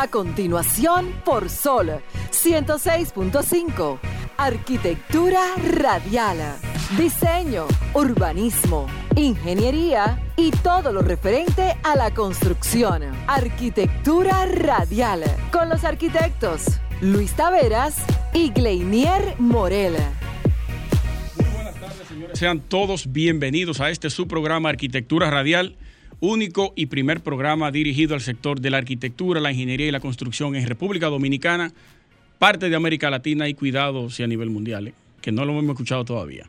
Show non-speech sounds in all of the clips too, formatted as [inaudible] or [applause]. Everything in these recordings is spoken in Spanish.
A continuación, por Sol 106.5. Arquitectura radial. Diseño, urbanismo, ingeniería y todo lo referente a la construcción. Arquitectura radial. Con los arquitectos Luis Taveras y Gleinier Morel. Muy buenas tardes, señores. Sean todos bienvenidos a este su programa Arquitectura Radial único y primer programa dirigido al sector de la arquitectura, la ingeniería y la construcción en República Dominicana, parte de América Latina y cuidado si a nivel mundial, ¿eh? que no lo hemos escuchado todavía.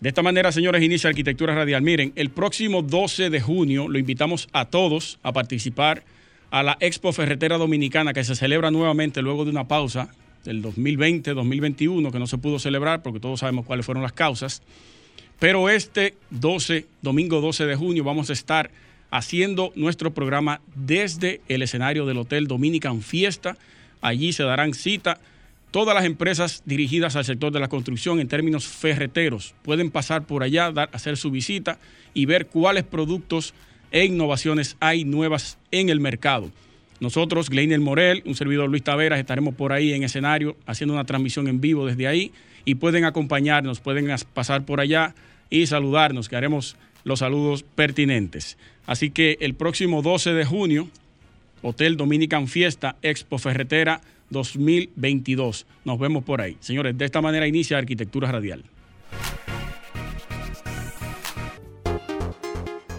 De esta manera, señores, inicia Arquitectura Radial. Miren, el próximo 12 de junio lo invitamos a todos a participar a la Expo Ferretera Dominicana que se celebra nuevamente luego de una pausa del 2020-2021 que no se pudo celebrar porque todos sabemos cuáles fueron las causas. Pero este 12, domingo 12 de junio, vamos a estar haciendo nuestro programa desde el escenario del Hotel Dominican Fiesta. Allí se darán cita todas las empresas dirigidas al sector de la construcción en términos ferreteros. Pueden pasar por allá, hacer su visita y ver cuáles productos e innovaciones hay nuevas en el mercado. Nosotros, Gleiner Morel, un servidor Luis Taveras, estaremos por ahí en escenario haciendo una transmisión en vivo desde ahí y pueden acompañarnos, pueden pasar por allá y saludarnos, que haremos los saludos pertinentes. Así que el próximo 12 de junio, Hotel Dominican Fiesta Expo Ferretera 2022. Nos vemos por ahí. Señores, de esta manera inicia Arquitectura Radial.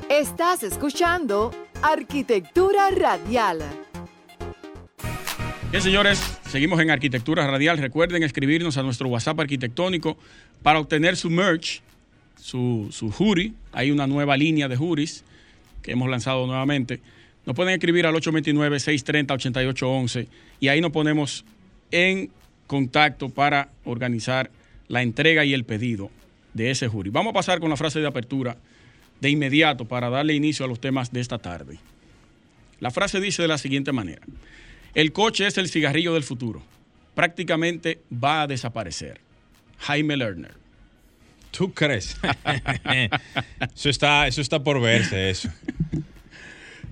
Estás escuchando Arquitectura Radial. Bien, señores, seguimos en Arquitectura Radial. Recuerden escribirnos a nuestro WhatsApp arquitectónico para obtener su merch su, su jury. Hay una nueva línea de juris que hemos lanzado nuevamente. Nos pueden escribir al 829-630-8811 y ahí nos ponemos en contacto para organizar la entrega y el pedido de ese jury. Vamos a pasar con la frase de apertura de inmediato para darle inicio a los temas de esta tarde. La frase dice de la siguiente manera. El coche es el cigarrillo del futuro. Prácticamente va a desaparecer. Jaime Lerner. ¿Tú crees? [laughs] eso, está, eso está por verse, eso.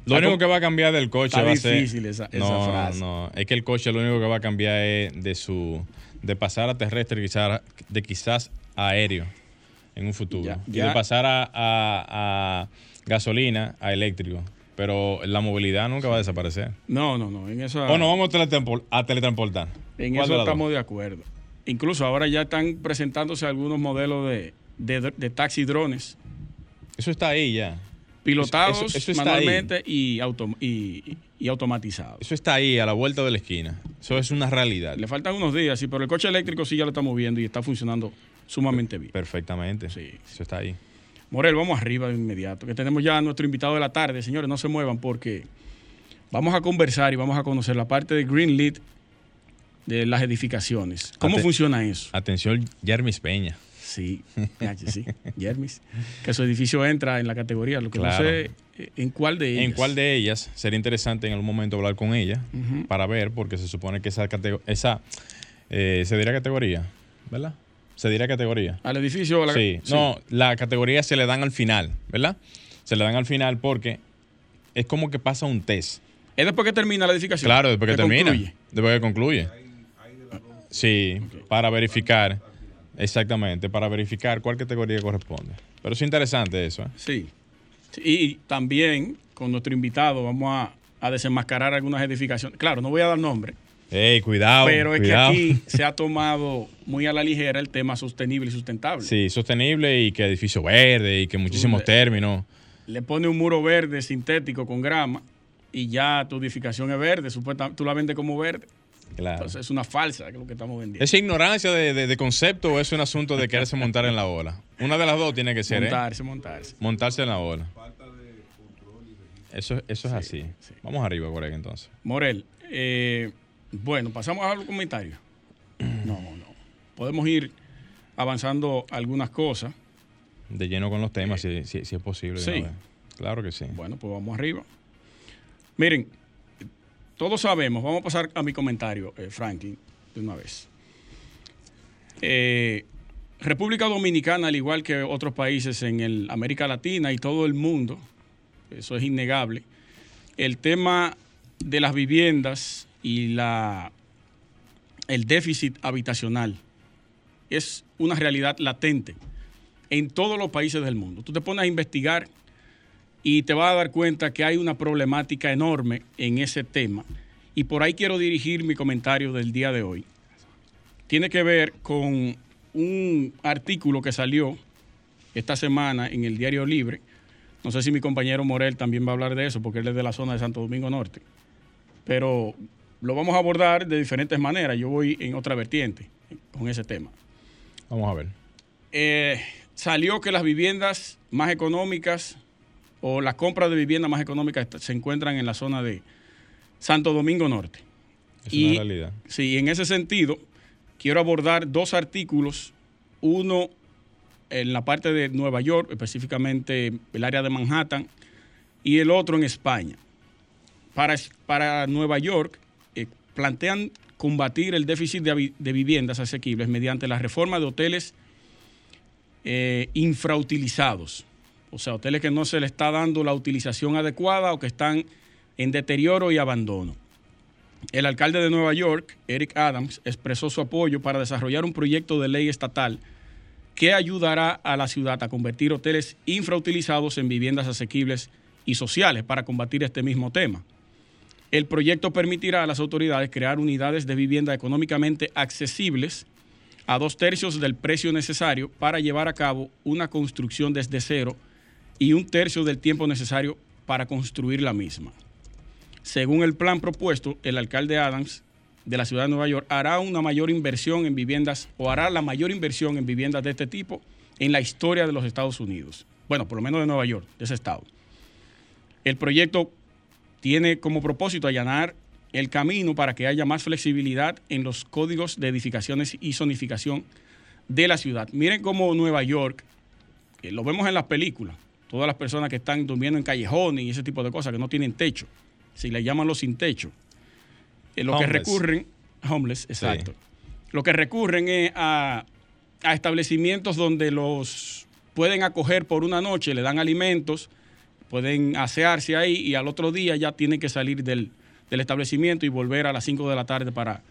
Lo único que va a cambiar del coche va a ser. difícil esa, esa no, frase. no. Es que el coche lo único que va a cambiar es de su. de pasar a terrestre, quizás, de quizás aéreo en un futuro. Ya, Y de pasar a, a- a gasolina a eléctrico. Pero la movilidad nunca va a desaparecer. No, no, no. En eso, O no vamos a, teletranspor- a teletransportar. en ¿Cuál eso de estamos de acuerdo. Incluso ahora ya están presentándose algunos modelos de, de, de taxi drones Eso está ahí ya. pilotados Eso- eso- eso está manualmente y, autom- y, y automatizados. Eso está ahí, a la vuelta de la esquina. Eso es una realidad. Le faltan unos días, sí, pero el coche eléctrico sí ya lo estamos viendo y está funcionando sumamente bien. Perfectamente. Sí. Eso está ahí. Morel, vamos arriba de inmediato, que tenemos ya a nuestro invitado de la tarde. Señores, no se muevan porque vamos a conversar y vamos a conocer la parte de Greenlit de las edificaciones. ¿Cómo funciona eso? Atención, Jermis Peña. Sí, sí, Jermis. Que su edificio entra en la categoría, lo que Claro. no sé eh, en cuál de ellas. ¿En cuál de ellas sería interesante en algún momento hablar con ella para ver? Porque se supone que esa categoría, esa, eh, se dirá categoría, ¿verdad? Se dirá categoría. Al edificio. a la- sí. no, la categoría se le dan al final, ¿verdad? Se le dan al final porque es como que pasa un test. Es después que termina la edificación. Claro, después que, termina. concluye. Después que concluye. Sí, para verificar. Exactamente, para verificar cuál categoría corresponde. Pero es interesante eso, ¿eh? Sí. Sí, Y también con nuestro invitado vamos a, a desenmascarar algunas edificaciones. Claro, no voy a dar nombre, Ey, cuidado. pero es cuidado. que aquí [laughs] se ha tomado muy a la ligera el tema sostenible y sustentable. Sí, sostenible y que edificio verde y que muchísimos términos. Le pone un muro verde sintético con grama y ya tu edificación es verde, supuestamente tú la vendes como verde. Claro. Entonces es una falsa lo que estamos vendiendo. ¿Es ignorancia de, de- de concepto o es un asunto de quererse montar en la ola? Una de las dos tiene que ser, ¿eh? montarse, montarse. Montarse en la ola. Eso, eso es así. Vamos arriba, colega, entonces. Morel, eh, bueno, pasamos a los comentarios. No, no. Podemos ir avanzando algunas cosas. De lleno con los temas, si, si- si es posible. Sí. Claro que sí. Bueno, pues vamos arriba. Miren, todos sabemos, vamos a pasar a mi comentario, eh, Franklin, de una vez. Eh, República Dominicana, al igual que otros países en el América Latina y todo el mundo, eso es innegable, el tema de las viviendas y la, el déficit habitacional es una realidad latente en todos los países del mundo. Tú te pones a investigar y te vas a dar cuenta que hay una problemática enorme en ese tema. Y por ahí quiero dirigir mi comentario del día de hoy. Tiene que ver con un artículo que salió esta semana en el Diario Libre. No sé si mi compañero Morel también va a hablar de eso, porque él es de la zona de Santo Domingo Norte. Pero lo vamos a abordar de diferentes maneras. Yo voy en otra vertiente con ese tema. Vamos a ver. Eh, salió que las viviendas más económicas o las compras de viviendas más económicas se encuentran en la zona de Santo Domingo Norte. Es una realidad. Sí, en ese sentido, quiero abordar dos artículos. Uno en la parte de Nueva York, específicamente el área de Manhattan, y el otro en España. Para, para Nueva York, plantean combatir el déficit de, viviendas asequibles mediante la reforma de hoteles eh, infrautilizados. O sea, hoteles que no se le está dando la utilización adecuada o que están en deterioro y abandono. El alcalde de Nueva York, Eric Adams, expresó su apoyo para desarrollar un proyecto de ley estatal que ayudará a la ciudad a convertir hoteles infrautilizados en viviendas asequibles y sociales para combatir este mismo tema. El proyecto permitirá a las autoridades crear unidades de vivienda económicamente accesibles a dos tercios del precio necesario para llevar a cabo una construcción desde cero y un tercio del tiempo necesario para construir la misma. Según el plan propuesto, el alcalde Adams de la ciudad de Nueva York hará una mayor inversión en viviendas o hará la mayor inversión en viviendas de este tipo en la historia de los Estados Unidos. Bueno, por lo menos de Nueva York, de ese estado. El proyecto tiene como propósito allanar el camino para que haya más flexibilidad en los códigos de edificaciones y zonificación de la ciudad. Miren cómo Nueva York, lo vemos en las películas, todas las personas que están durmiendo en callejones y ese tipo de cosas, que no tienen techo, si le llaman los sin techo. Eh, lo que recurren, homeless, exacto. Lo que recurren es a, a establecimientos donde los pueden acoger por una noche, le dan alimentos, pueden asearse ahí y al otro día ya tienen que salir del, establecimiento y volver a las 5 de la tarde para,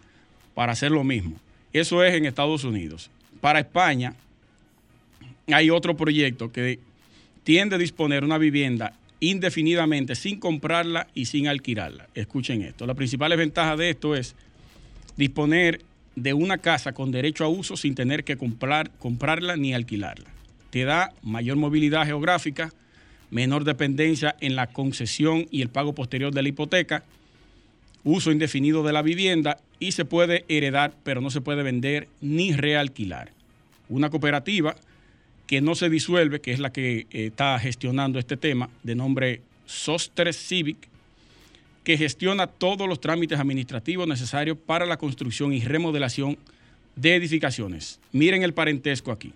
para hacer lo mismo. Eso es en Estados Unidos. Para España hay otro proyecto que tiende a disponer una vivienda indefinidamente sin comprarla y sin alquilarla. Escuchen esto. La principal ventaja de esto es disponer de una casa con derecho a uso sin tener que comprar, comprarla ni alquilarla. Te da mayor movilidad geográfica, menor dependencia en la concesión y el pago posterior de la hipoteca, uso indefinido de la vivienda y se puede heredar, pero no se puede vender ni realquilar. Una cooperativa que no se disuelve, que es la que eh, está gestionando este tema, de nombre Sostres Civic, que gestiona todos los trámites administrativos necesarios para la construcción y remodelación de edificaciones. Miren el parentesco aquí.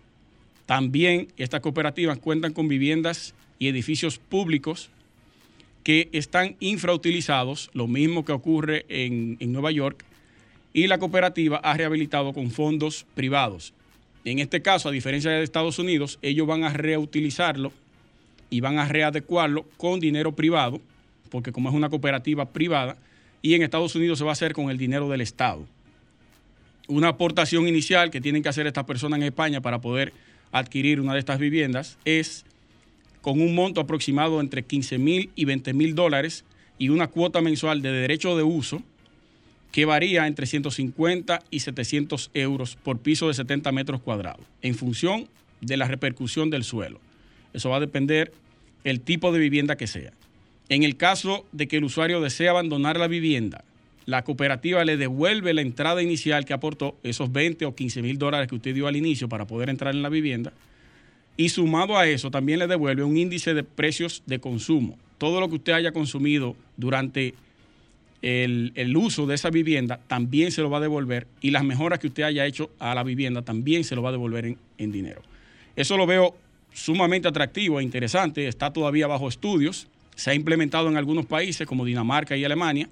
También estas cooperativas cuentan con viviendas y edificios públicos que están infrautilizados, lo mismo que ocurre en, Nueva York, y la cooperativa ha rehabilitado con fondos privados. En este caso, a diferencia de Estados Unidos, ellos van a reutilizarlo y van a readecuarlo con dinero privado, porque como es una cooperativa privada, y en Estados Unidos se va a hacer con el dinero del Estado. Una aportación inicial que tienen que hacer estas personas en España para poder adquirir una de estas viviendas es con un monto aproximado entre 15 mil y 20 mil dólares y una cuota mensual de derecho de uso que varía entre 150 y 700 euros por piso de 70 metros cuadrados, en función de la repercusión del suelo. Eso va a depender el tipo de vivienda que sea. En el caso de que el usuario desee abandonar la vivienda, la cooperativa le devuelve la entrada inicial que aportó, esos 20 o 15 mil dólares que usted dio al inicio para poder entrar en la vivienda, y sumado a eso también le devuelve un índice de precios de consumo. Todo lo que usted haya consumido durante el, uso de esa vivienda también se lo va a devolver. Y las mejoras que usted haya hecho a la vivienda también se lo va a devolver en, en dinero. Eso lo veo sumamente atractivo e interesante, está todavía bajo estudios, se ha implementado en algunos países como Dinamarca y Alemania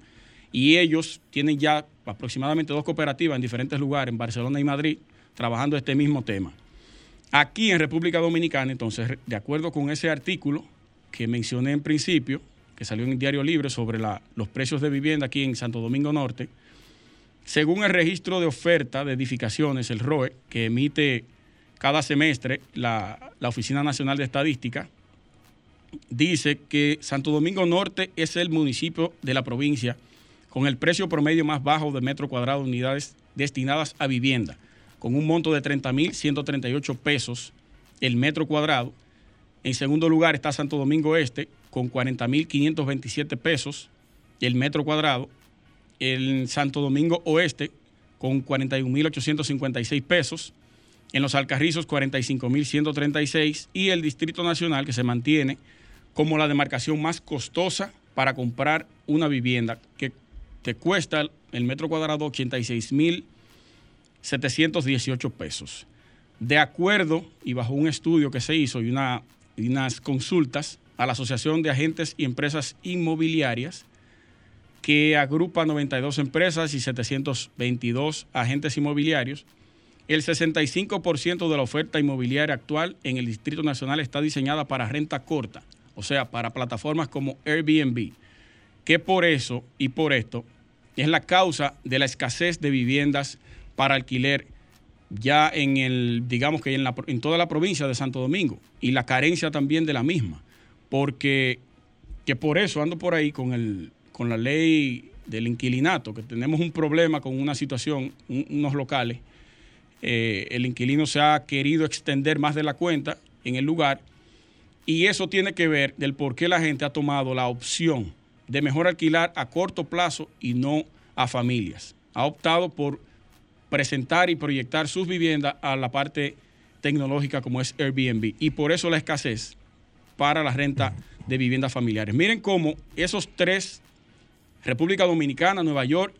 y ellos tienen ya aproximadamente dos cooperativas en diferentes lugares, en Barcelona y Madrid, trabajando este mismo tema. Aquí en República Dominicana, entonces, de acuerdo con ese artículo que mencioné en principio, que salió en el Diario Libre sobre los precios de vivienda aquí en Santo Domingo Norte. Según el registro de oferta de edificaciones, el ROE, que emite cada semestre la, Oficina Nacional de Estadística, dice que Santo Domingo Norte es el municipio de la provincia con el precio promedio más bajo de metro cuadrado de unidades destinadas a vivienda, con un monto de 30.138 pesos el metro cuadrado. En segundo lugar está Santo Domingo Este, con 40.527 pesos el metro cuadrado. El Santo Domingo Oeste, con 41.856 pesos. En los Alcarrizos, 45.136. Y el Distrito Nacional, que se mantiene como la demarcación más costosa para comprar una vivienda, que te cuesta el metro cuadrado 86.718 pesos. De acuerdo y bajo un estudio que se hizo y, una, unas consultas a la Asociación de Agentes y Empresas Inmobiliarias, que agrupa 92 empresas y 722 agentes inmobiliarios, el 65% de la oferta inmobiliaria actual en el Distrito Nacional está diseñada para renta corta, o sea, para plataformas como Airbnb, que por eso y por esto es la causa de la escasez de viviendas para alquiler ya en el, digamos que en, la, en toda la provincia de Santo Domingo. Y la carencia también de la misma, porque que por eso ando por ahí con, el, con la ley del inquilinato, que tenemos un problema con una situación, unos locales, eh, el inquilino se ha querido extender más de la cuenta en el lugar. Y eso tiene que ver del por qué la gente ha tomado la opción de mejor alquilar a corto plazo y no a familias. Ha optado por presentar y proyectar sus viviendas a la parte tecnológica como es Airbnb. Y por eso la escasez para la renta de viviendas familiares. Miren cómo esos tres, República Dominicana, Nueva York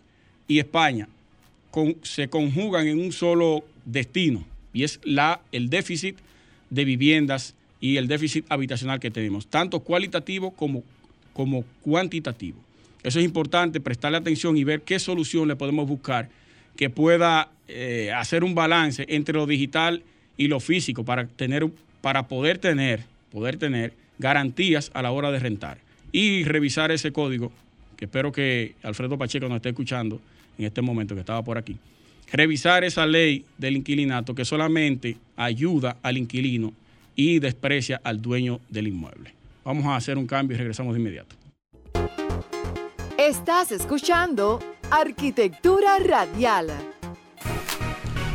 y España, se conjugan en un solo destino y es la, el déficit de viviendas y el déficit habitacional que tenemos, tanto cualitativo como, como cuantitativo. Eso es importante, prestarle atención y ver qué solución le podemos buscar que pueda eh, hacer un balance entre lo digital y lo físico para, tener, para poder, tener, poder tener garantías a la hora de rentar. Y revisar ese código, que espero que Alfredo Pacheco nos esté escuchando en este momento, que estaba por aquí. Revisar esa ley del inquilinato que solamente ayuda al inquilino y desprecia al dueño del inmueble. Vamos a hacer un cambio y regresamos de inmediato. Estás escuchando Arquitectura Radial.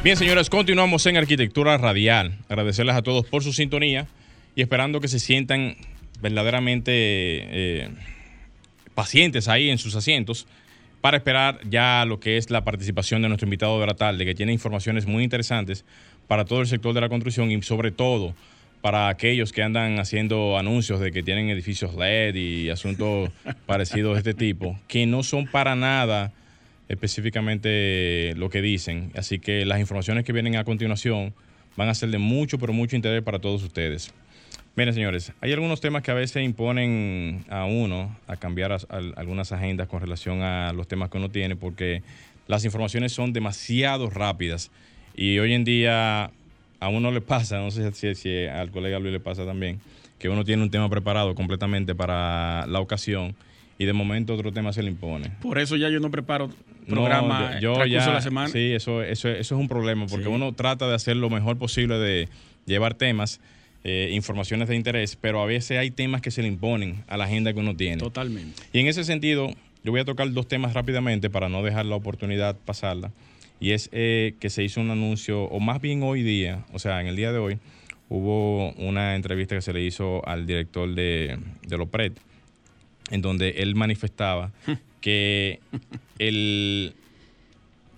Bien, señores, continuamos en Arquitectura Radial. Agradecerles a todos por su sintonía y esperando que se sientan verdaderamente eh, pacientes ahí en sus asientos para esperar ya lo que es la participación de nuestro invitado de la tarde, que tiene informaciones muy interesantes para todo el sector de la construcción y sobre todo para aquellos que andan haciendo anuncios de que tienen edificios LED y asuntos [laughs] parecidos de este tipo, que no son para nada específicamente lo que dicen. Así que las informaciones que vienen a continuación van a ser de mucho, pero mucho interés para todos ustedes. Miren, señores, hay algunos temas que a veces imponen a uno a cambiar algunas agendas con relación a los temas que uno tiene, porque las informaciones son demasiado rápidas y hoy en día a uno le pasa, no sé si, al colega Luis le pasa también, que uno tiene un tema preparado completamente para la ocasión y de momento otro tema se le impone. Por eso ya yo no preparo programa yo, ya, la semana. Sí, eso, eso, eso es un problema, porque uno trata de hacer lo mejor posible de llevar temas, eh, informaciones de interés, pero a veces hay temas que se le imponen a la agenda que uno tiene. Totalmente. Y en ese sentido, yo voy a tocar dos temas rápidamente para no dejar la oportunidad pasarla y es eh, que se hizo un anuncio, o más bien hoy día, o sea, en el día de hoy, hubo una entrevista que se le hizo al director de, de Lopret, en donde él manifestaba [laughs] que el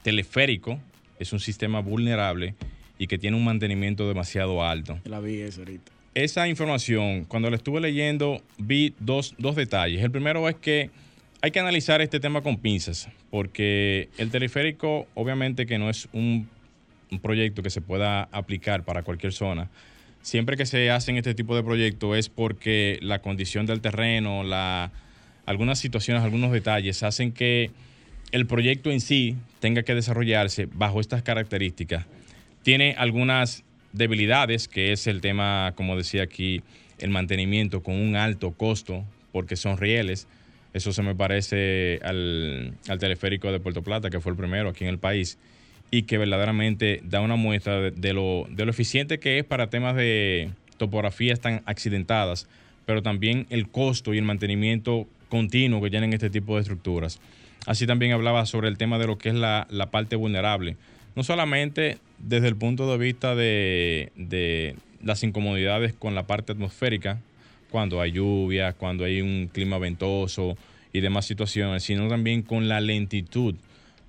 teleférico es un sistema vulnerable y que tiene un mantenimiento demasiado alto. La vi eso ahorita. Esa información, cuando la estuve leyendo, vi dos, dos detalles. El primero es que hay que analizar este tema con pinzas, porque el teleférico obviamente que no es un, proyecto que se pueda aplicar para cualquier zona. Siempre que se hacen este tipo de proyectos es porque la condición del terreno, la, algunas situaciones, algunos detalles hacen que el proyecto en sí tenga que desarrollarse bajo estas características. Tiene algunas debilidades, que es el tema, como decía aquí, el mantenimiento con un alto costo porque son rieles. Eso se me parece al, teleférico de Puerto Plata, que fue el primero aquí en el país, y que verdaderamente da una muestra de, lo, de lo eficiente que es para temas de topografías tan accidentadas, pero también el costo y el mantenimiento continuo que tienen este tipo de estructuras. Así también hablaba sobre el tema de lo que es la, parte vulnerable, no solamente desde el punto de vista de, de las incomodidades con la parte atmosférica, cuando hay lluvia, cuando hay un clima ventoso y demás situaciones, sino también con la lentitud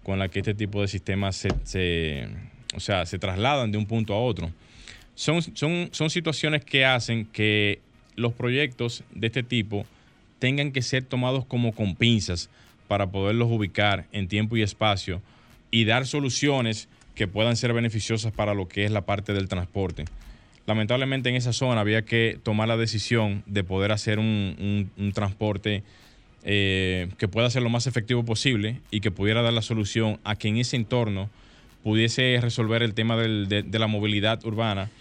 con la que este tipo de sistemas se, o sea, se trasladan de un punto a otro. Son, son, son situaciones que hacen que los proyectos de este tipo tengan que ser tomados como con pinzas para poderlos ubicar en tiempo y espacio y dar soluciones que puedan ser beneficiosas para lo que es la parte del transporte lamentablemente en esa zona había que tomar la decisión de poder hacer un, transporte eh, que pueda ser lo más efectivo posible y que pudiera dar la solución a que en ese entorno pudiese resolver el tema de, la movilidad urbana.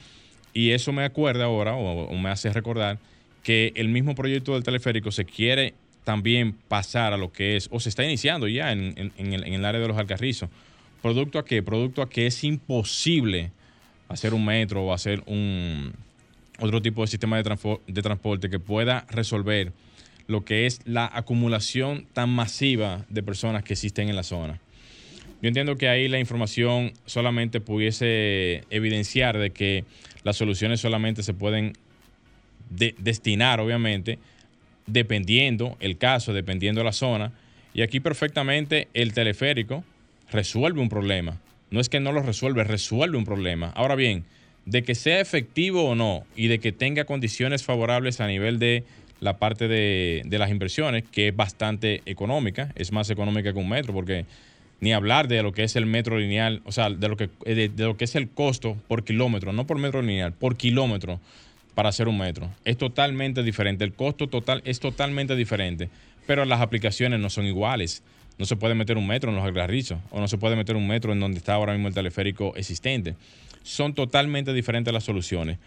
Y eso me acuerda ahora, o, me hace recordar, que el mismo proyecto del teleférico se quiere también pasar a lo que es, o se está iniciando ya en, el, en el área de los Alcarrizos. ¿Producto a qué? Producto a que es imposible hacer un metro o hacer un otro tipo de sistema de, de transporte que pueda resolver lo que es la acumulación tan masiva de personas que existen en la zona. Yo entiendo que ahí la información solamente pudiese evidenciar de que las soluciones solamente se pueden destinar, obviamente, dependiendo el caso, dependiendo la zona. Y aquí perfectamente el teleférico resuelve un problema. No es que no lo resuelve, resuelve un problema. Ahora bien, de que sea efectivo o no y de que tenga condiciones favorables a nivel de la parte de, las inversiones, que es bastante económica, es más económica que un metro, porque ni hablar de lo que es el metro lineal, o sea, de lo que, de, lo que es el costo por kilómetro, no por metro lineal, por kilómetro para hacer un metro. Es totalmente diferente, el costo total es totalmente diferente, pero las aplicaciones no son iguales no se puede meter un metro en los algarrizos o no se puede meter un metro en donde está ahora mismo el teleférico existente. Son totalmente diferentes las soluciones.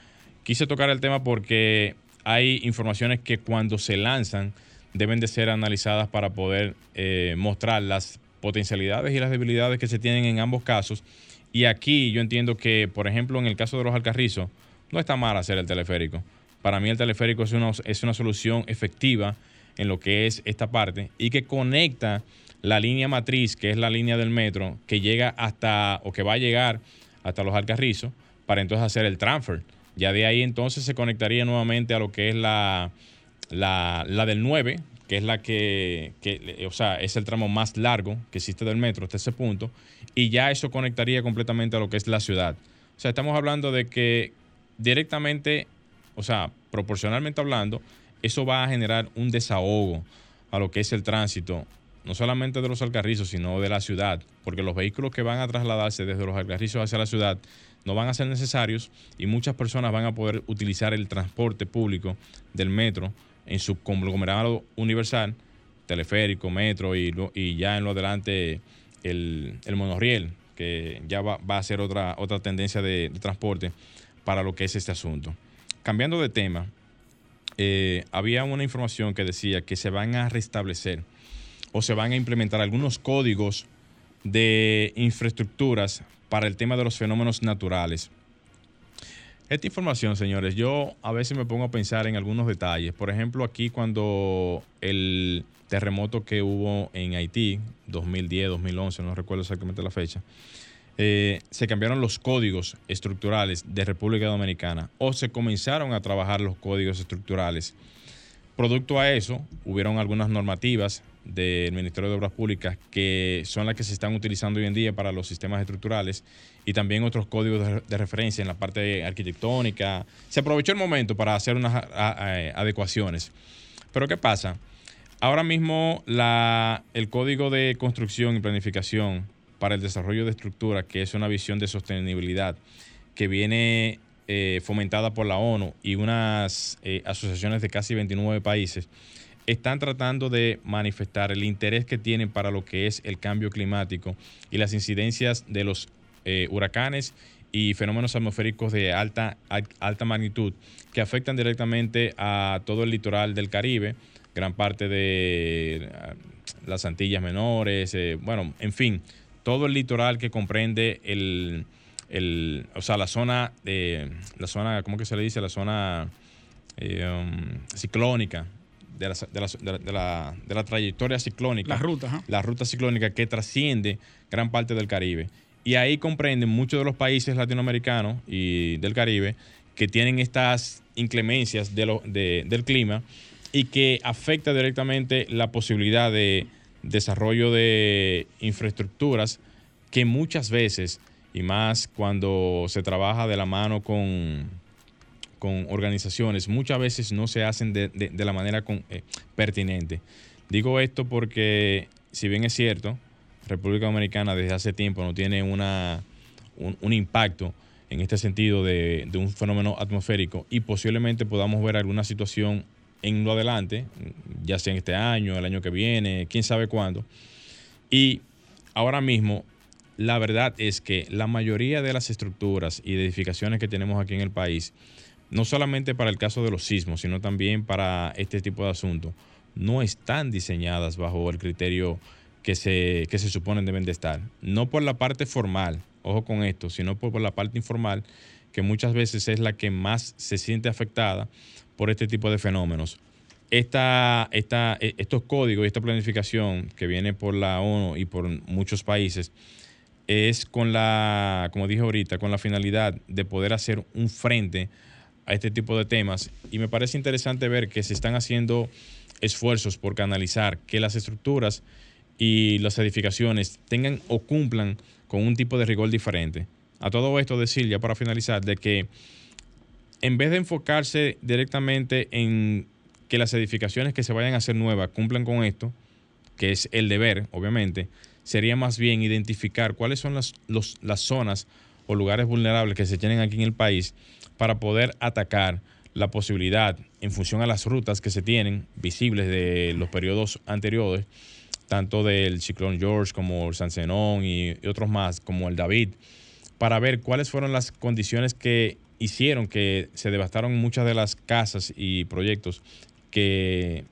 Quise tocar el tema porque hay informaciones que cuando se lanzan deben de ser analizadas para poder eh, mostrar las potencialidades y las debilidades que se tienen en ambos casos. Y aquí yo entiendo que, por ejemplo, en el caso de los alcarrizos, no está mal hacer el teleférico. Para mí el teleférico es una, es una solución efectiva en lo que es esta parte y que conecta la línea matriz, que es la línea del metro, que llega hasta, o que va a llegar hasta los Alcarrizos, para entonces hacer el transfer. Ya de ahí entonces se conectaría nuevamente a lo que es la, la, del 9, que es la que, o sea, es el tramo más largo que existe del metro hasta ese punto, y ya eso conectaría completamente a lo que es la ciudad. O sea, estamos hablando de que directamente, o sea, proporcionalmente hablando, eso va a generar un desahogo a lo que es el tránsito no solamente de los alcarrizos, sino de la ciudad, porque los vehículos que van a trasladarse desde los alcarrizos hacia la ciudad no van a ser necesarios y muchas personas van a poder utilizar el transporte público del metro en su conglomerado universal, teleférico, metro y, y ya en lo adelante el, monorriel, que ya va, a ser otra, otra tendencia de, transporte para lo que es este asunto. Cambiando de tema, eh, había una información que decía que se van a restablecer o se van a implementar algunos códigos de infraestructuras para el tema de los fenómenos naturales. Esta información, señores, yo a veces me pongo a pensar en algunos detalles. Por ejemplo, aquí cuando el terremoto que hubo en Haití, 2010, 2011, no recuerdo exactamente la fecha, eh, se cambiaron los códigos estructurales de República Dominicana o se comenzaron a trabajar los códigos estructurales. Producto a eso, hubieron algunas normativas del Ministerio de Obras Públicas, que son las que se están utilizando hoy en día para los sistemas estructurales y también otros códigos de, referencia en la parte arquitectónica. Se aprovechó el momento para hacer unas adecuaciones. Pero ¿qué pasa? Ahora mismo la, el Código de Construcción y Planificación para el Desarrollo de Estructuras, que es una visión de sostenibilidad que viene eh, fomentada por la ONU y unas eh, asociaciones de casi 29 países, están tratando de manifestar el interés que tienen para lo que es el cambio climático y las incidencias de los eh, huracanes y fenómenos atmosféricos de alta, alta magnitud que afectan directamente a todo el litoral del Caribe, gran parte de ah, las Antillas Menores, eh, bueno, en fin, todo el litoral que comprende el, el o sea, la zona, de, la zona, ¿cómo que se le dice? La zona eh, um, ciclónica, de la, de, la, de, la, de la, trayectoria ciclónica. La ruta, La ruta ciclónica que trasciende gran parte del Caribe. Y ahí comprenden muchos de los países latinoamericanos y del Caribe que tienen estas inclemencias de lo, del clima y que afecta directamente la posibilidad de desarrollo de infraestructuras que muchas veces, y más cuando se trabaja de la mano con, con organizaciones, muchas veces no se hacen de, de, la manera con, eh, pertinente. Digo esto porque, si bien es cierto, República Dominicana desde hace tiempo no tiene una, un, impacto en este sentido de, un fenómeno atmosférico y posiblemente podamos ver alguna situación en lo adelante, ya sea en este año, el año que viene, quién sabe cuándo. Y ahora mismo, la verdad es que la mayoría de las estructuras y edificaciones que tenemos aquí en el país, no solamente para el caso de los sismos, sino también para este tipo de asuntos, no están diseñadas bajo el criterio que se, que se suponen deben de estar. No por la parte formal, ojo con esto, sino por, la parte informal, que muchas veces es la que más se siente afectada por este tipo de fenómenos. Esta, esta, e, estos códigos y esta planificación que viene por la ONU y por muchos países es con la, como dije ahorita, con la finalidad de poder hacer un frente a este tipo de temas. Y me parece interesante ver que se están haciendo esfuerzos por canalizar que las estructuras y las edificaciones tengan o cumplan con un tipo de rigor diferente. A todo esto decir, ya para finalizar, de que en vez de enfocarse directamente en que las edificaciones que se vayan a hacer nuevas cumplan con esto, que es el deber, obviamente, sería más bien identificar cuáles son las, las zonas o lugares vulnerables que se tienen aquí en el país para poder atacar la posibilidad, en función a las rutas que se tienen visibles de los periodos anteriores, tanto del ciclón George como el San Zenón y otros más, como el David, para ver cuáles fueron las condiciones que hicieron que se devastaron muchas de las casas y proyectos que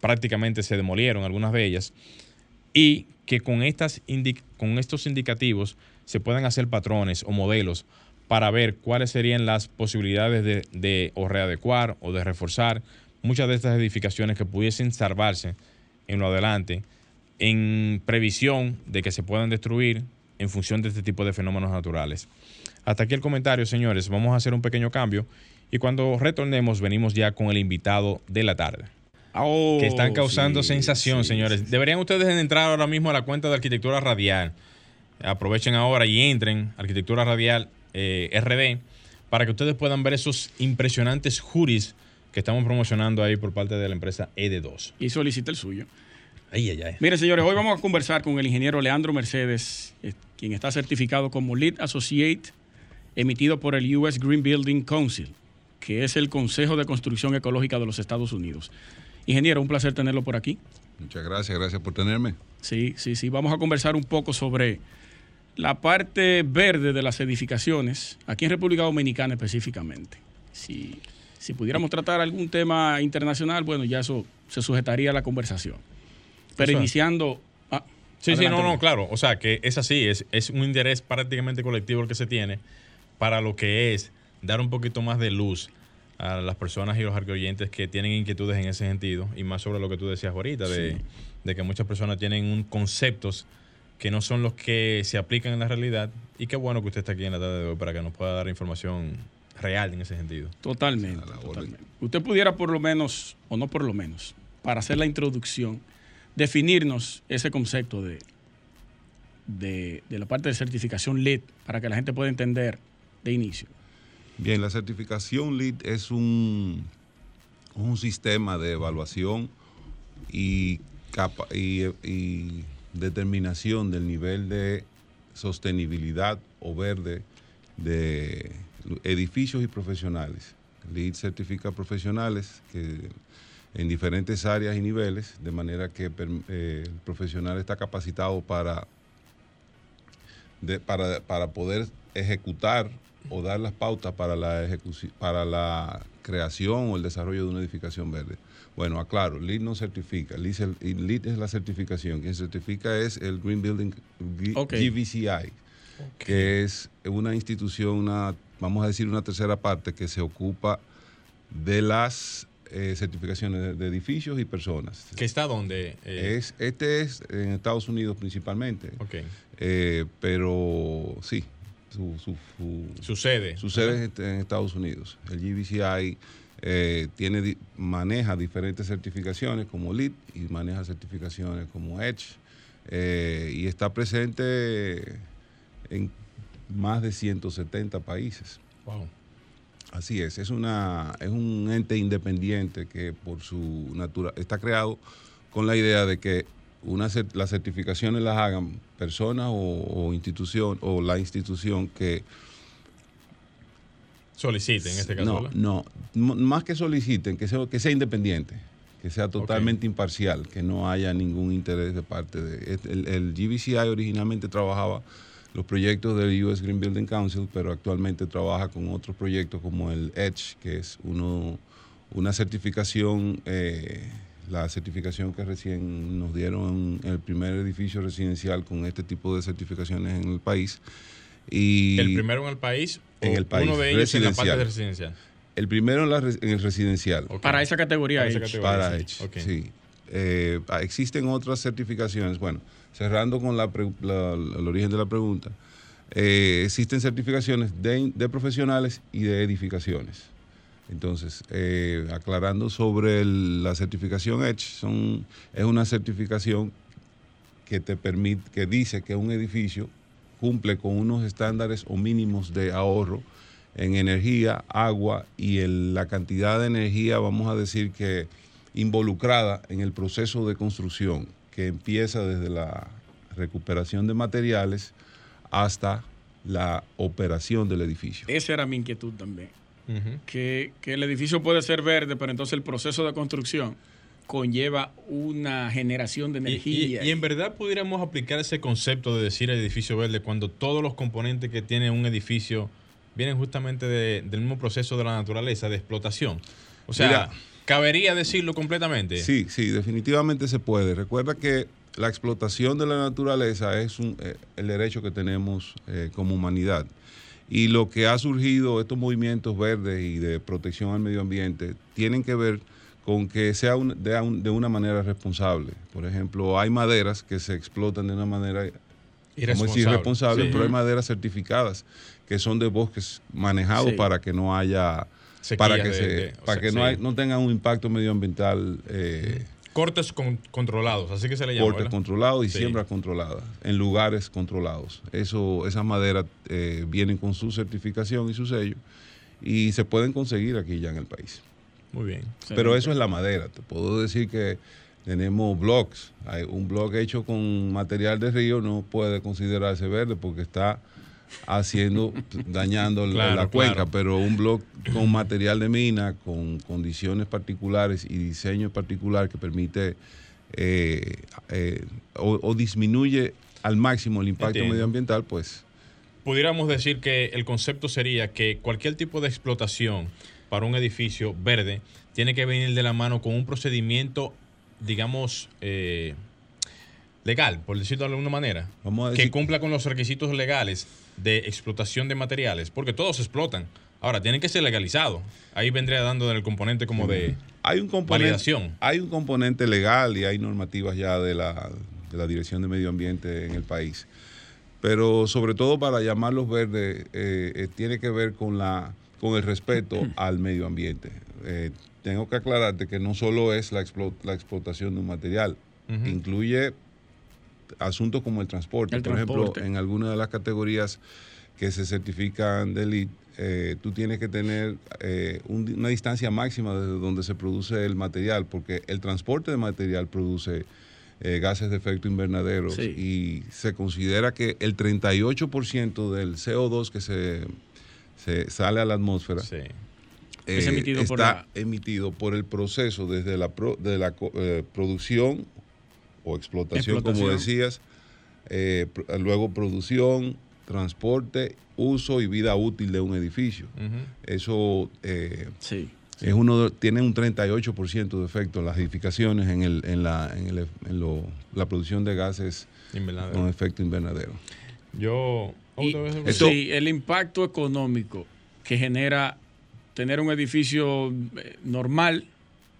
prácticamente se demolieron, algunas de ellas, y que con, estas con estos indicativos se puedan hacer patrones o modelos para ver cuáles serían las posibilidades de, de, o readecuar o de reforzar muchas de estas edificaciones que pudiesen salvarse en lo adelante en previsión de que se puedan destruir en función de este tipo de fenómenos naturales. Hasta aquí el comentario, señores. Vamos a hacer un pequeño cambio y cuando retornemos venimos ya con el invitado de la tarde. Oh, que están causando sensación, señores. Deberían ustedes entrar ahora mismo a la cuenta de Arquitectura Radial. Aprovechen ahora y entren Arquitectura Radial eh, RD para que ustedes puedan ver esos impresionantes juris que estamos promocionando ahí por parte de la empresa ED2. Y solicite el suyo. Ay, ay, ay. Mire, señores, hoy vamos a conversar con el ingeniero Leandro Mercedes, eh, quien está certificado como Lead Associate emitido por el US Green Building Council, que es el Consejo de Construcción Ecológica de los Estados Unidos. Ingeniero, un placer tenerlo por aquí. Muchas gracias, gracias por tenerme. Sí, sí, sí. Vamos a conversar un poco sobre la parte verde de las edificaciones, aquí en República Dominicana específicamente. Si, si pudiéramos tratar algún tema internacional, bueno, ya eso se sujetaría a la conversación. Pero iniciando... Ah, sí, sí, no, no, claro. O sea, que es así, es, es un interés prácticamente colectivo el que se tiene para lo que es dar un poquito más de luz a las personas y los arqueoyentes que tienen inquietudes en ese sentido y más sobre lo que tú decías ahorita, de, que muchas personas tienen un conceptos que no son los que se aplican en la realidad y qué bueno que usted está aquí en la tarde de hoy para que nos pueda dar información real en ese sentido. Totalmente. totalmente. Usted pudiera por lo menos, o no por lo menos, para hacer la introducción, definirnos ese concepto de, de, de la parte de certificación LEED para que la gente pueda entender de inicio? Bien, la certificación LEED es un, un sistema de evaluación y, capa, y, determinación del nivel de sostenibilidad o verde de edificios y profesionales. LEED certifica profesionales que en diferentes áreas y niveles, de manera que eh, el profesional está capacitado para, para, para poder ejecutar o dar las pautas para la, para la creación o el desarrollo de una edificación verde. Bueno, aclaro, LEED no certifica, LEED es la certificación, quien certifica es el Green Building GVCI, que es una institución, una, vamos a decir una tercera parte que se ocupa de las eh, certificaciones de, edificios y personas. ¿Qué está dónde? Eh, es, este es en Estados Unidos principalmente. Okay. Eh, pero sí, su, su, sede. en Estados Unidos. El GBCI tiene, maneja diferentes certificaciones como LEED y maneja certificaciones como Edge y está presente en más de 170 países. Wow. Así es, es, una, es un ente independiente que por su natura está creado con la idea de que una, las certificaciones las hagan personas o, institución o la institución que soliciten en este caso. No, no, más que soliciten, que sea, que sea independiente, que sea totalmente imparcial, que no haya ningún interés de parte de... El, el GBCI originalmente trabajaba los proyectos del US Green Building Council, pero actualmente trabaja con otros proyectos como el EDGE, que es uno, una certificación, eh, la certificación que recién nos dieron en el primer edificio residencial con este tipo de certificaciones en el país. Y ¿El primero en el país? En el país. Uno de ellos en la parte residencial. El primero en, el residencial. Para esa categoría. Para, esa categoría, Para sí. sí. Eh, existen otras certificaciones. Bueno, cerrando con el origen de la pregunta, eh, existen certificaciones de, profesionales y de edificaciones. Entonces, eh, aclarando sobre la certificación Edge, son, es una certificación que te permite, que dice que un edificio cumple con unos estándares o mínimos de ahorro en energía, agua y en la cantidad de energía, vamos a decir que involucrada en el proceso de construcción que empieza desde la recuperación de materiales hasta la operación del edificio. Esa era mi inquietud también. que, el edificio puede ser verde, pero entonces el proceso de construcción conlleva una generación de energía. Y, en verdad pudiéramos aplicar ese concepto de decir edificio verde cuando todos los componentes que tiene un edificio vienen justamente del mismo proceso de la naturaleza, de explotación. O sea, ¿Cabería decirlo completamente? Sí, sí, definitivamente se puede. Recuerda que la explotación de la naturaleza es un, eh, el derecho que tenemos eh, como humanidad. Y lo que ha surgido, estos movimientos verdes y de protección al medio ambiente, tienen que ver con que sea de, una manera responsable. Por ejemplo, hay maderas que se explotan de una manera irresponsable, pero hay maderas certificadas que son de bosques manejados para que no haya para que, se, para que no, no tengan un impacto medioambiental. Eh, Cortes controlados, así que se le llama. Cortes controlados y siembras controladas, en lugares controlados. Eso, esas maderas eh, vienen con su certificación y su sello y se pueden conseguir aquí ya en el país. Muy bien. Pero eso es la madera. Te puedo decir que tenemos blocks. Hay un block hecho con material de río no puede considerarse verde porque está haciendo, [laughs] dañando la, cuenca, pero un blog con material de mina, con condiciones particulares y diseño particular que permite eh, eh, o, disminuye al máximo el impacto medioambiental, pues... Pudiéramos decir que el concepto sería que cualquier tipo de explotación para un edificio verde tiene que venir de la mano con un procedimiento, digamos, eh, legal, por decirlo de alguna manera, que cumpla con los requisitos legales de explotación de materiales, porque todos explotan. Ahora, tienen que ser legalizados. Ahí vendría dando el componente como de hay un componente, validación. Hay un componente legal y hay normativas ya de la, de la Dirección de Medio Ambiente en el país. Pero sobre todo para llamarlos verdes, eh, eh, tiene que ver con, la, con el respeto [clears throat] al medio ambiente. Eh, tengo que aclararte que no solo es la, la explotación de un material, incluye asuntos como el transporte. Por ejemplo, en algunas de las categorías que se certifican de elite, eh, tú tienes que tener eh, una distancia máxima desde donde se produce el material, porque el transporte de material produce eh, gases de efecto invernadero y se considera que el 38% del CO2 que se, sale a la atmósfera está emitido por el proceso desde la, de la producción o explotación, como decías, eh, luego producción, transporte, uso y vida útil de un edificio. Eso, eh, Es uno tiene un 38% de efecto. Las edificaciones en, el, en, la, en, el, en lo, la producción de gases con efecto invernadero. Yo... sí, el impacto económico que genera tener un edificio eh, normal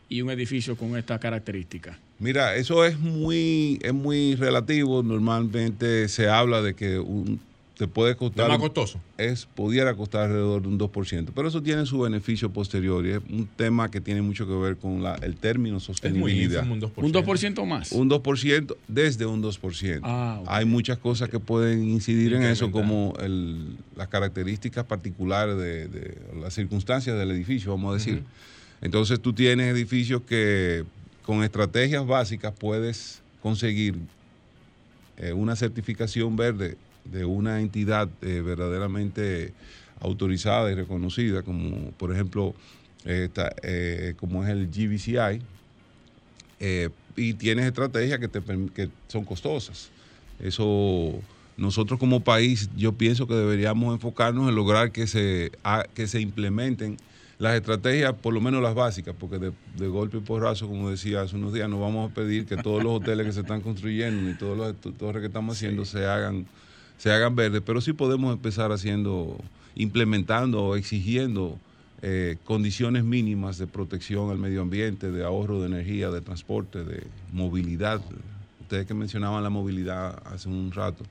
y un edificio con estas características. Mira, eso es muy, es muy relativo. Normalmente se habla de que un, te puede costar. ¿Es más costoso? Es, pudiera costar alrededor de un 2%, pero eso tiene su beneficio posterior y es un tema que tiene mucho que ver con la, el término sostenibilidad. un 2%. ¿Un 2% más? Un 2% desde un 2%. Ah, Hay muchas cosas que pueden incidir en eso, como el, las características particulares de, de, las circunstancias del edificio, vamos a decir. Entonces tú tienes edificios que con estrategias básicas puedes conseguir eh, una certificación verde de una entidad eh, verdaderamente autorizada y reconocida, como por ejemplo eh, como es el GBCI, y tienes estrategias que, te, que son costosas. Eso nosotros como país yo pienso que deberíamos enfocarnos en lograr que se, que se implementen las estrategias, por lo menos las básicas, porque de, golpe y porrazo, como decía hace unos días, no vamos a pedir que todos los hoteles que se están construyendo ni todos los torres que estamos haciendo se hagan se hagan verdes, pero sí podemos empezar haciendo, implementando o exigiendo eh, condiciones mínimas de protección al medio ambiente, de ahorro de energía, de transporte, de movilidad. Ustedes que mencionaban la movilidad hace un rato,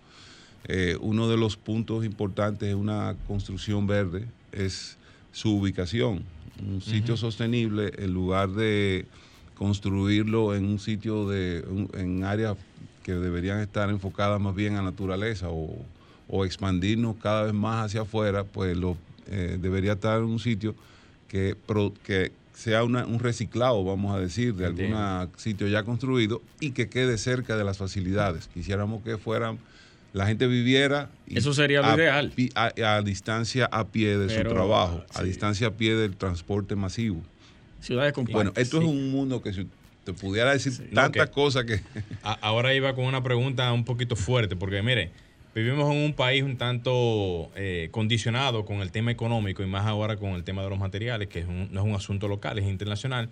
eh, uno de los puntos importantes de una construcción verde es su ubicación, un sitio sostenible en lugar de construirlo en un sitio de en áreas que deberían estar enfocadas más bien a naturaleza o, expandirnos cada vez más hacia afuera, pues lo, eh, debería estar en un sitio que, que sea un reciclado, vamos a decir, de algún sitio ya construido y que quede cerca de las facilidades. Quisiéramos que fueran la gente viviera. Eso sería lo ideal. A, distancia a pie de su trabajo, a distancia a pie del transporte masivo. Ciudades compactas. Bueno, esto es un mundo que si te pudiera decir tantas cosas que... Ahora iba con una pregunta un poquito fuerte, porque mire, vivimos en un país un tanto eh, condicionado con el tema económico y más ahora con el tema de los materiales, que no es un asunto local, es internacional.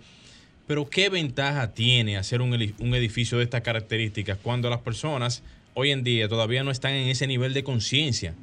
Pero ¿qué ventaja tiene hacer un, un edificio de estas características cuando las personas hoy en día todavía no están en ese nivel de conciencia.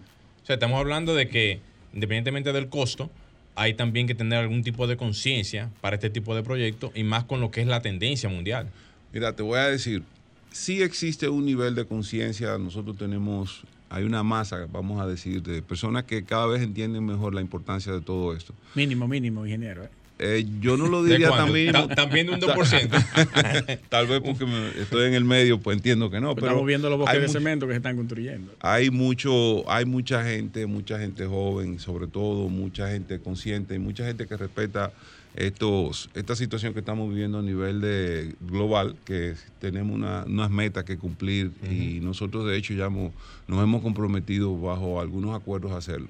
O sea, estamos hablando de que, independientemente del costo, hay también que tener algún tipo de conciencia para este tipo de proyectos y más con lo que es la tendencia mundial. Mira, te voy a decir, sí existe un nivel de conciencia, nosotros tenemos, hay una masa, vamos a decir, de personas que cada vez entienden mejor la importancia de todo esto. Mínimo, mínimo, ingeniero. ¿eh? Eh, yo no lo diría también. También un 2%. [laughs] Tal vez porque estoy en el medio, pues entiendo que no. Pero estamos viendo los bosques de cemento que se están construyendo. Hay mucho, hay mucha gente, mucha gente joven, sobre todo, mucha gente consciente y mucha gente que respeta estos, esta situación que estamos viviendo a nivel de global, que tenemos una, unas metas que cumplir y nosotros de hecho ya hemos, nos hemos comprometido bajo algunos acuerdos a hacerlo.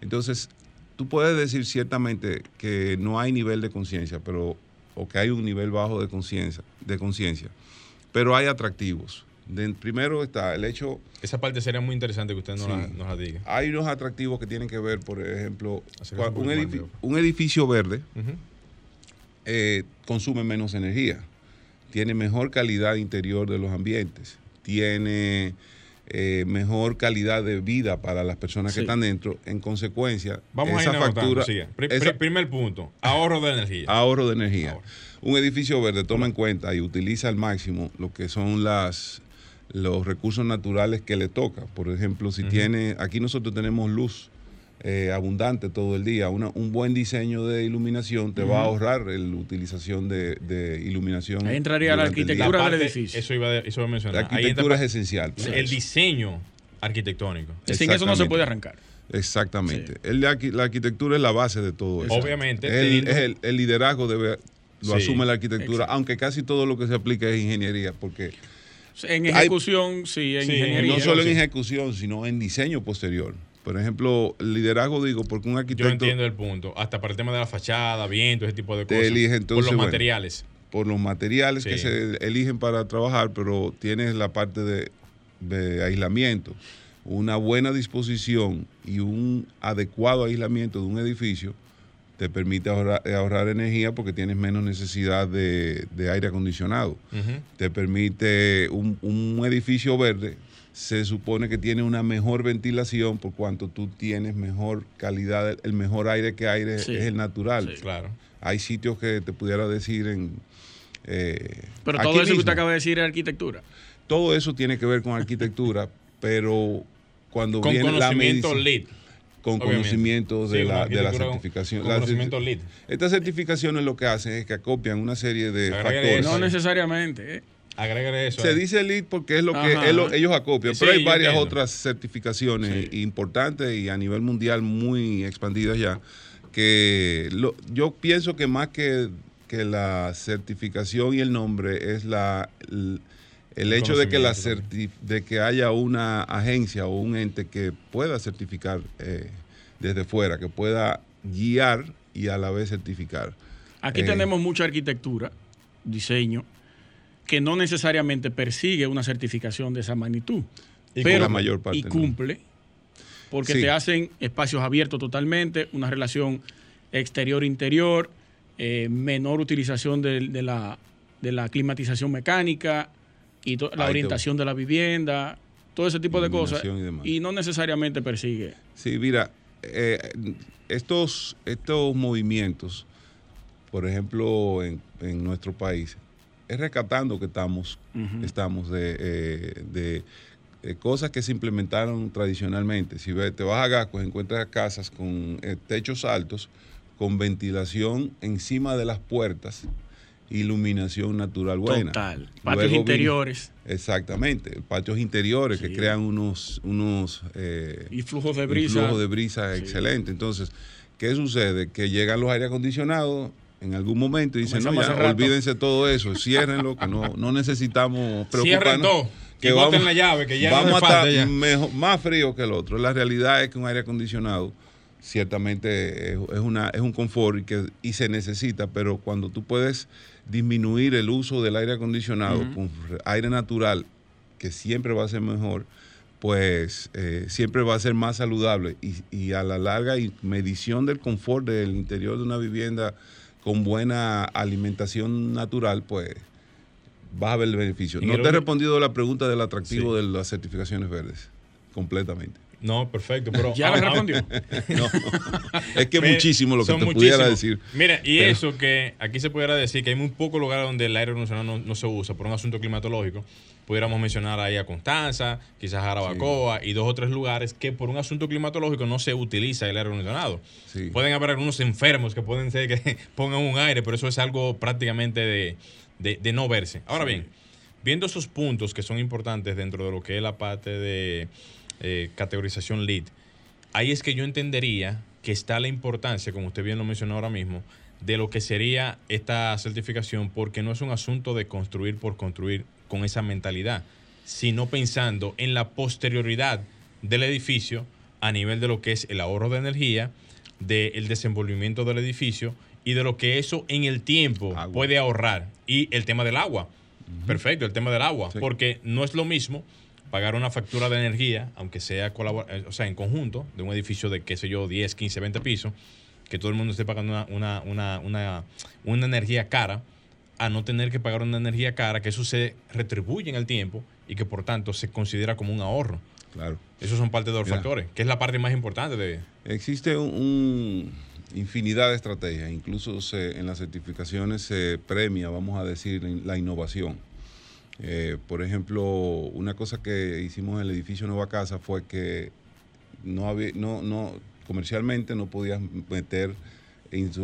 Entonces, tú puedes decir ciertamente que no hay nivel de conciencia, pero o que hay un nivel bajo de conciencia, de conciencia, pero hay atractivos. primero está el hecho. Esa parte sería muy interesante que usted nos, la, diga. Hay unos atractivos que tienen que ver, por ejemplo, un, edificio, verde eh, consume menos energía, tiene mejor calidad interior de los ambientes, tiene eh, mejor calidad de vida para las personas que están dentro. En consecuencia, Vamos esa factura. primer punto, ahorro de energía. Ahorro de energía. Un edificio verde toma en cuenta y utiliza al máximo lo que son las los recursos naturales que le toca. Por ejemplo, si tiene, aquí nosotros tenemos luz eh, abundante todo el día. un buen diseño de iluminación te va a ahorrar la utilización de, iluminación. Ahí entraría la arquitectura del edificio. Eso iba, a mencionar. La arquitectura es esencial. El diseño arquitectónico. Sin eso no se puede arrancar. Exactamente. la, arquitectura es la base de todo eso. Obviamente. El, el, liderazgo debe, lo asume la arquitectura, aunque casi todo lo que se aplica es ingeniería, porque... En ejecución, sí, en ingeniería. No solo en ejecución, sino en diseño posterior. Por ejemplo, liderazgo, digo, porque un arquitecto. Yo entiendo el punto. Hasta para el tema de la fachada, viento, ese tipo de cosas. por los materiales. Por los materiales que se eligen para trabajar, pero tienes la parte de, aislamiento. Una buena disposición y un adecuado aislamiento de un edificio te permite ahorrar, ahorrar energía porque tienes menos necesidad de, de aire acondicionado. Te permite un, un edificio verde, se supone que tiene una mejor ventilación por cuanto tú tienes mejor calidad, el mejor aire que aire Sí. es el natural. Sí. Claro. Hay sitios que te pudiera decir en... eh, Pero todo eso que mismo. usted acaba de decir es arquitectura. Todo eso tiene que ver con arquitectura, [laughs] pero cuando Con viene la conocimiento medicina- LEED. con obviamente. conocimientos de, Sí, la, de la certificación. con La conocimiento certi- LEED. Estas certificaciones lo que hacen es que acopian una serie de factores. No necesariamente. ¿eh? Agrégale eso. Se dice LEED porque es lo que Ajá. es lo- ellos acopian, Sí, pero hay varias entiendo. otras certificaciones Sí. importantes y a nivel mundial muy expandidas ya, que lo- yo pienso que más que, que la certificación y el nombre es la el, el El hecho de que la de que haya una agencia o un ente que pueda certificar eh, desde fuera, que pueda guiar y a la vez certificar. Aquí Eh. tenemos mucha arquitectura, diseño, que no necesariamente persigue una certificación de esa magnitud. Y pero, la mayor parte y no. cumple, porque Sí. te hacen espacios abiertos totalmente, una relación exterior-interior, eh, menor utilización de, de la, de la climatización mecánica y la Ahí orientación de la vivienda, todo ese tipo de cosas. Y no necesariamente persigue. Sí, mira, eh, estos, estos movimientos, por ejemplo, en, en nuestro país, es rescatando que estamos, estamos de, eh, de, eh, cosas que se implementaron tradicionalmente. Si te vas a Gascos, encuentras casas con eh, techos altos, con ventilación encima de las puertas, iluminación natural buena. Total. Patios Luego vino- interiores Exactamente, patios interiores Sí. que crean unos, unos eh, y flujos de brisa. flujo de brisa Sí. excelente. Entonces, ¿qué sucede? Que llegan los aire acondicionados en algún momento y dicen, no, ya, olvídense todo eso, ciérrenlo, que no, no necesitamos Cierren preocuparnos. todo. Que boten la llave, que ya no vamos me a estar ya. mejor- más frío que el otro. La realidad es que un aire acondicionado ciertamente es, es una, es un confort y, que, y se necesita, pero cuando tú puedes disminuir el uso del aire acondicionado con aire natural, que siempre va a ser mejor, pues eh, siempre va a ser más saludable y, y a la larga y medición del confort del interior de una vivienda con buena alimentación natural, pues vas a ver el beneficio. Y No te he que- respondido la pregunta del atractivo Sí. de las certificaciones verdes, completamente. No, perfecto. Pero [laughs] Ya ah, le ah, respondió. [laughs] No, es que Mira, muchísimo lo que te pudiera decir. Mira, y Pero- eso que aquí se pudiera decir que hay muy pocos lugares donde el aire acondicionado no, no se usa por un asunto climatológico. Pudiéramos mencionar ahí a Constanza, quizás a Jarabacoa y dos o tres lugares que por un asunto climatológico no se utiliza el aire acondicionado. Sí. Pueden haber algunos enfermos que pueden ser que [laughs] pongan un aire, pero eso es algo prácticamente de, de- de no verse. Ahora bien, viendo esos puntos que son importantes dentro de lo que es la parte de eh, categorización LEED, ahí es que yo entendería que está la importancia, como usted bien lo mencionó ahora mismo, de lo que sería esta certificación, porque no es un asunto de construir por construir con esa mentalidad, sino pensando en la posterioridad del edificio a nivel de lo que es el ahorro de energía, del desenvolvimiento del edificio y de lo que eso en el tiempo Agua. puede ahorrar. Y el tema del agua. Perfecto, el tema del agua. Sí. Porque no es lo mismo pagar una factura de energía, aunque sea, eh, o sea en conjunto, de un edificio de, qué sé yo, 10, 15, 20 pisos, que todo el mundo esté pagando una, una, una, una, una energía cara, a no tener que pagar una energía cara, que eso se retribuye en el tiempo y que por tanto se considera como un ahorro. Claro. Esos son parte de los Mira. factores, que es la parte más importante de... Existe un, un infinidad de estrategias, incluso se- en las certificaciones se premia, vamos a decir, la innovación. Eh, por ejemplo, una cosa que hicimos en el edificio Nueva Casa fue que no había, no, no, comercialmente no podías meter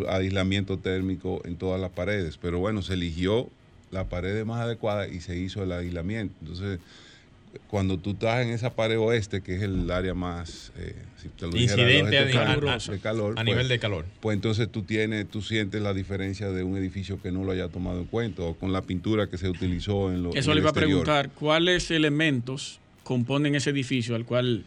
aislamiento térmico en todas las paredes, pero bueno, se eligió la pared más adecuada y se hizo el aislamiento. Entonces, cuando tú estás en esa pared oeste, que es el área más eh, si te lo dijera, Incidente de calor, a pues, nivel de calor. pues entonces tú tienes, tú sientes la diferencia de un edificio que no lo haya tomado en cuenta o con la pintura que se utilizó en lo Eso en le iba a preguntar, ¿cuáles elementos componen ese edificio al cual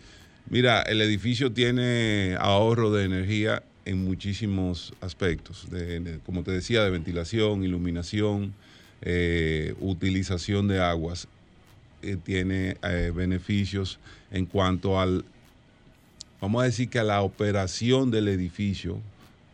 Mira, el edificio tiene ahorro de energía en muchísimos aspectos, de- de- como te decía, de ventilación, iluminación, eh, utilización de aguas, eh, tiene eh, beneficios en cuanto al, vamos a decir que a la operación del edificio,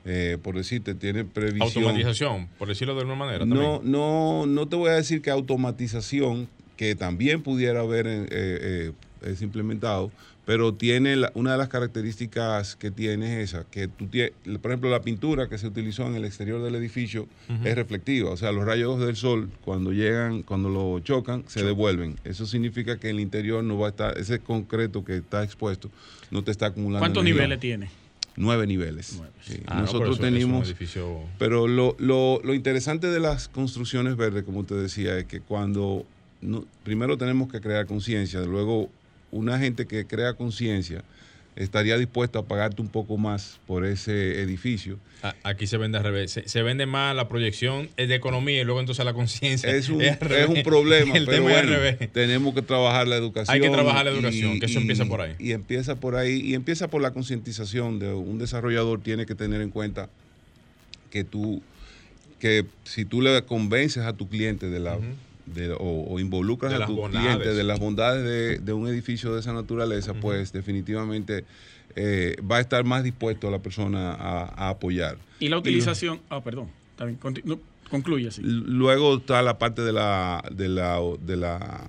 Eh, por decirte, tiene previsión. Automatización, por decirlo de alguna manera. No, también. no, no te voy a decir que automatización, que también pudiera haber eh, eh, es implementado, pero tiene la- una de las características que tiene es esa, que tú tienes, por ejemplo, la pintura que se utilizó en el exterior del edificio es reflectiva, o sea, los rayos del sol cuando llegan, cuando lo chocan, se devuelven. Eso significa que el interior no va a estar, ese concreto que está expuesto, no te está acumulando. ¿Cuántos energía. niveles tiene? Nueve niveles. Nueve. Sí. Ah, no, Nosotros pero tenemos... edificio- Pero lo, lo, lo interesante de las construcciones verdes, como te decía, es que cuando no- primero tenemos que crear conciencia, luego una gente que crea conciencia estaría dispuesta a pagarte un poco más por ese edificio. Aquí se vende al revés. Se, se vende más la proyección de economía y luego entonces la conciencia. Es un, [laughs] es un problema, [laughs] El pero tema es al bueno, revés. tenemos que trabajar la educación. Hay que trabajar la educación, que eso empieza por ahí. Y empieza por ahí, y empieza por la concientización de un desarrollador tiene que tener en cuenta que tú, que si tú le convences a tu cliente de la de- o, o involucras De a tu bondades. cliente de las bondades de, de un edificio de esa naturaleza, pues definitivamente eh, va a estar más dispuesto a la persona a, a apoyar. Y la utilización. Ah, perdón. No, concluye así. Luego está la parte de la, de la, de la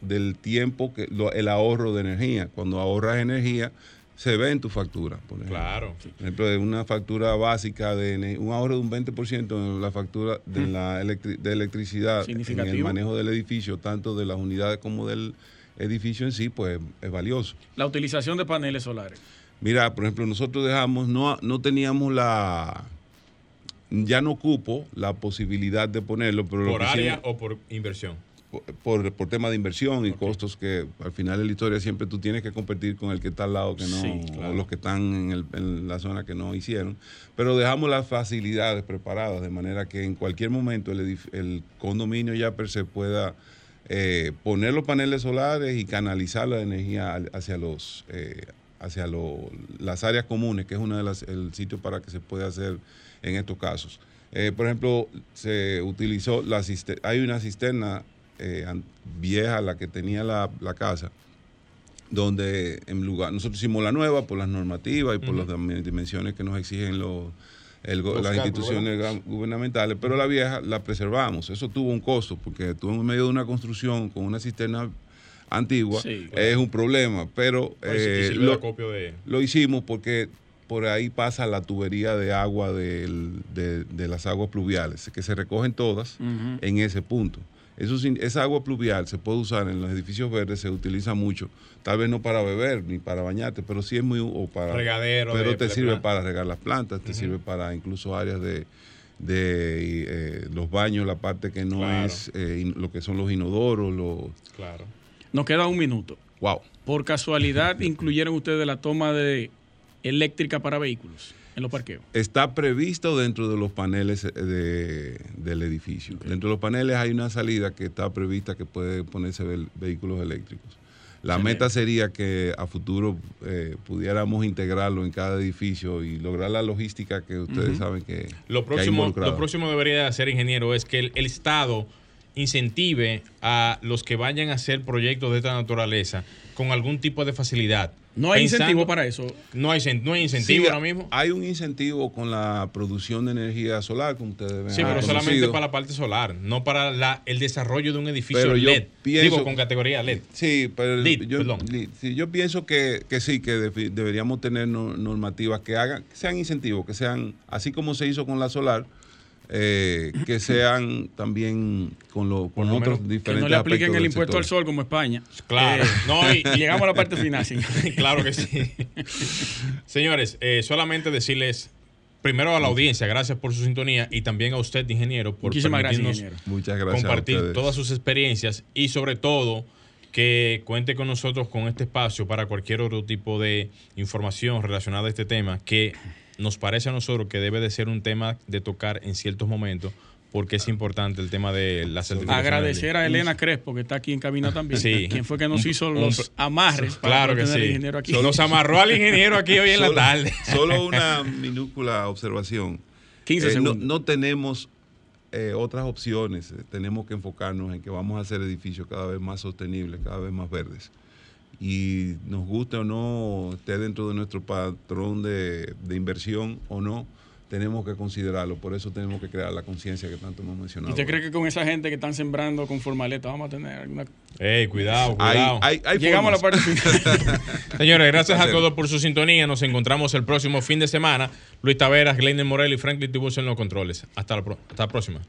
del tiempo, que lo- el ahorro de energía. Cuando ahorras energía, se ve en tu factura. Por ejemplo. Claro. Por ejemplo, una factura básica de un ahorro de un 20% en la factura de la electri- de electricidad en el manejo del edificio, tanto de las unidades como del edificio en sí, pues es valioso. La utilización de paneles solares. Mira, por ejemplo, nosotros dejamos, no, no teníamos la, ya no cupo la posibilidad de ponerlo, pero ¿Por área hicimos- o por inversión? Por, por, tema de inversión y costos que al final de la historia siempre tú tienes que competir con el que está al lado que no, Sí, claro. o los que están en, el- en la zona que no hicieron. Pero dejamos las facilidades preparadas de manera que en cualquier momento el, el condominio ya per se pueda eh, poner los paneles solares y canalizar la energía al- hacia los eh, hacia lo- las áreas comunes, que es uno de las el sitio para que se pueda hacer en estos casos. Eh, por ejemplo, se utilizó la ciste- hay una cisterna eh, vieja, la que tenía la, la casa, donde en lugar, nosotros hicimos la nueva por las normativas y por las dim- dimensiones que nos exigen los, el Los las instituciones gu- gubernamentales, pero la vieja la preservamos. Eso tuvo un costo, porque tú en medio de una construcción con una cisterna antigua Sí, claro. es un problema, pero No, si- eh, lo, de... lo hicimos porque por ahí pasa la tubería de agua del- de, de las aguas pluviales, que se recogen todas en ese punto. Eso, esa agua pluvial se puede usar en los edificios verdes, se utiliza mucho, tal vez no para beber ni para bañarte, pero sí es muy o para Regadero pero de- te de sirve planta. para regar las plantas, te sirve para incluso áreas de, de eh, los baños, la parte que no Claro. es eh, in- lo que son los inodoros, los Claro. Nos queda un minuto. wow. Por casualidad, [laughs] incluyeron ustedes la toma de eléctrica para vehículos en los parqueos. Está previsto dentro de los paneles eh, de- del edificio. Dentro de los paneles hay una salida que está prevista que puede ponerse ve- vehículos eléctricos. La Excelente. meta sería que a futuro eh, pudiéramos integrarlo en cada edificio y lograr la logística que ustedes saben que, Lo que hay próximo, involucrada. lo próximo debería hacer, ingeniero, es que el, el Estado incentive a los que vayan a hacer proyectos de esta naturaleza con algún tipo de facilidad. No hay Pensando- incentivo para eso. No hay, cen- no hay incentivo Sí, ahora mismo. Hay un incentivo con la producción de energía solar, como ustedes ven. Sí, pero solamente conocido. para la parte solar, no para la, el desarrollo de un edificio Pero LED. pienso- Digo, con categoría LED. Sí, pero Lit, yo, sí, yo pienso que, que sí, que deberíamos tener no- normativas que hagan, que sean incentivos, que sean, así como se hizo con la solar, eh, que sean también con, lo, con lo otros menos Que diferentes no le apliquen el impuesto al sol como España. [laughs] Claro, Eh, no, y- y llegamos a la parte final. sí. [laughs] claro que sí. [laughs] Señores, eh, solamente decirles primero a la audiencia, gracias por su sintonía y también a usted, ingeniero, por Muchísimas gracias, permitirnos ingeniero. Muchas gracias. a compartir todas sus experiencias y sobre todo que cuente con nosotros con este espacio para cualquier otro tipo de información relacionada a este tema que nos parece a nosotros que debe de ser un tema de tocar en ciertos momentos porque es importante el tema de la certificación. Agradecer a Elena Crespo, que está aquí en cabina también. Sí. Quien fue que nos hizo un- los amarres para Claro que tener sí. ingeniero aquí. Nos amarró al ingeniero aquí hoy en la tarde. Solo una minúscula observación. 15 Eh, no, segundos. no tenemos eh, otras opciones. Tenemos que enfocarnos en que vamos a hacer edificios cada vez más sostenibles, cada vez más verdes. Y nos guste o no, esté dentro de nuestro patrón de, de inversión o no, tenemos que considerarlo. Por eso tenemos que crear la conciencia que tanto hemos ¿Y mencionado. usted cree que con esa gente que están sembrando con formaleta vamos a tener alguna... Ey, cuidado, cuidado. hay- hay Llegamos a la parte final. [laughs] Señores, gracias a todos por su sintonía. Nos encontramos el próximo fin de semana. Luis Taveras, Glenn Morel y Franklin Tiburcio en los controles. Hasta la, pro- hasta la próxima.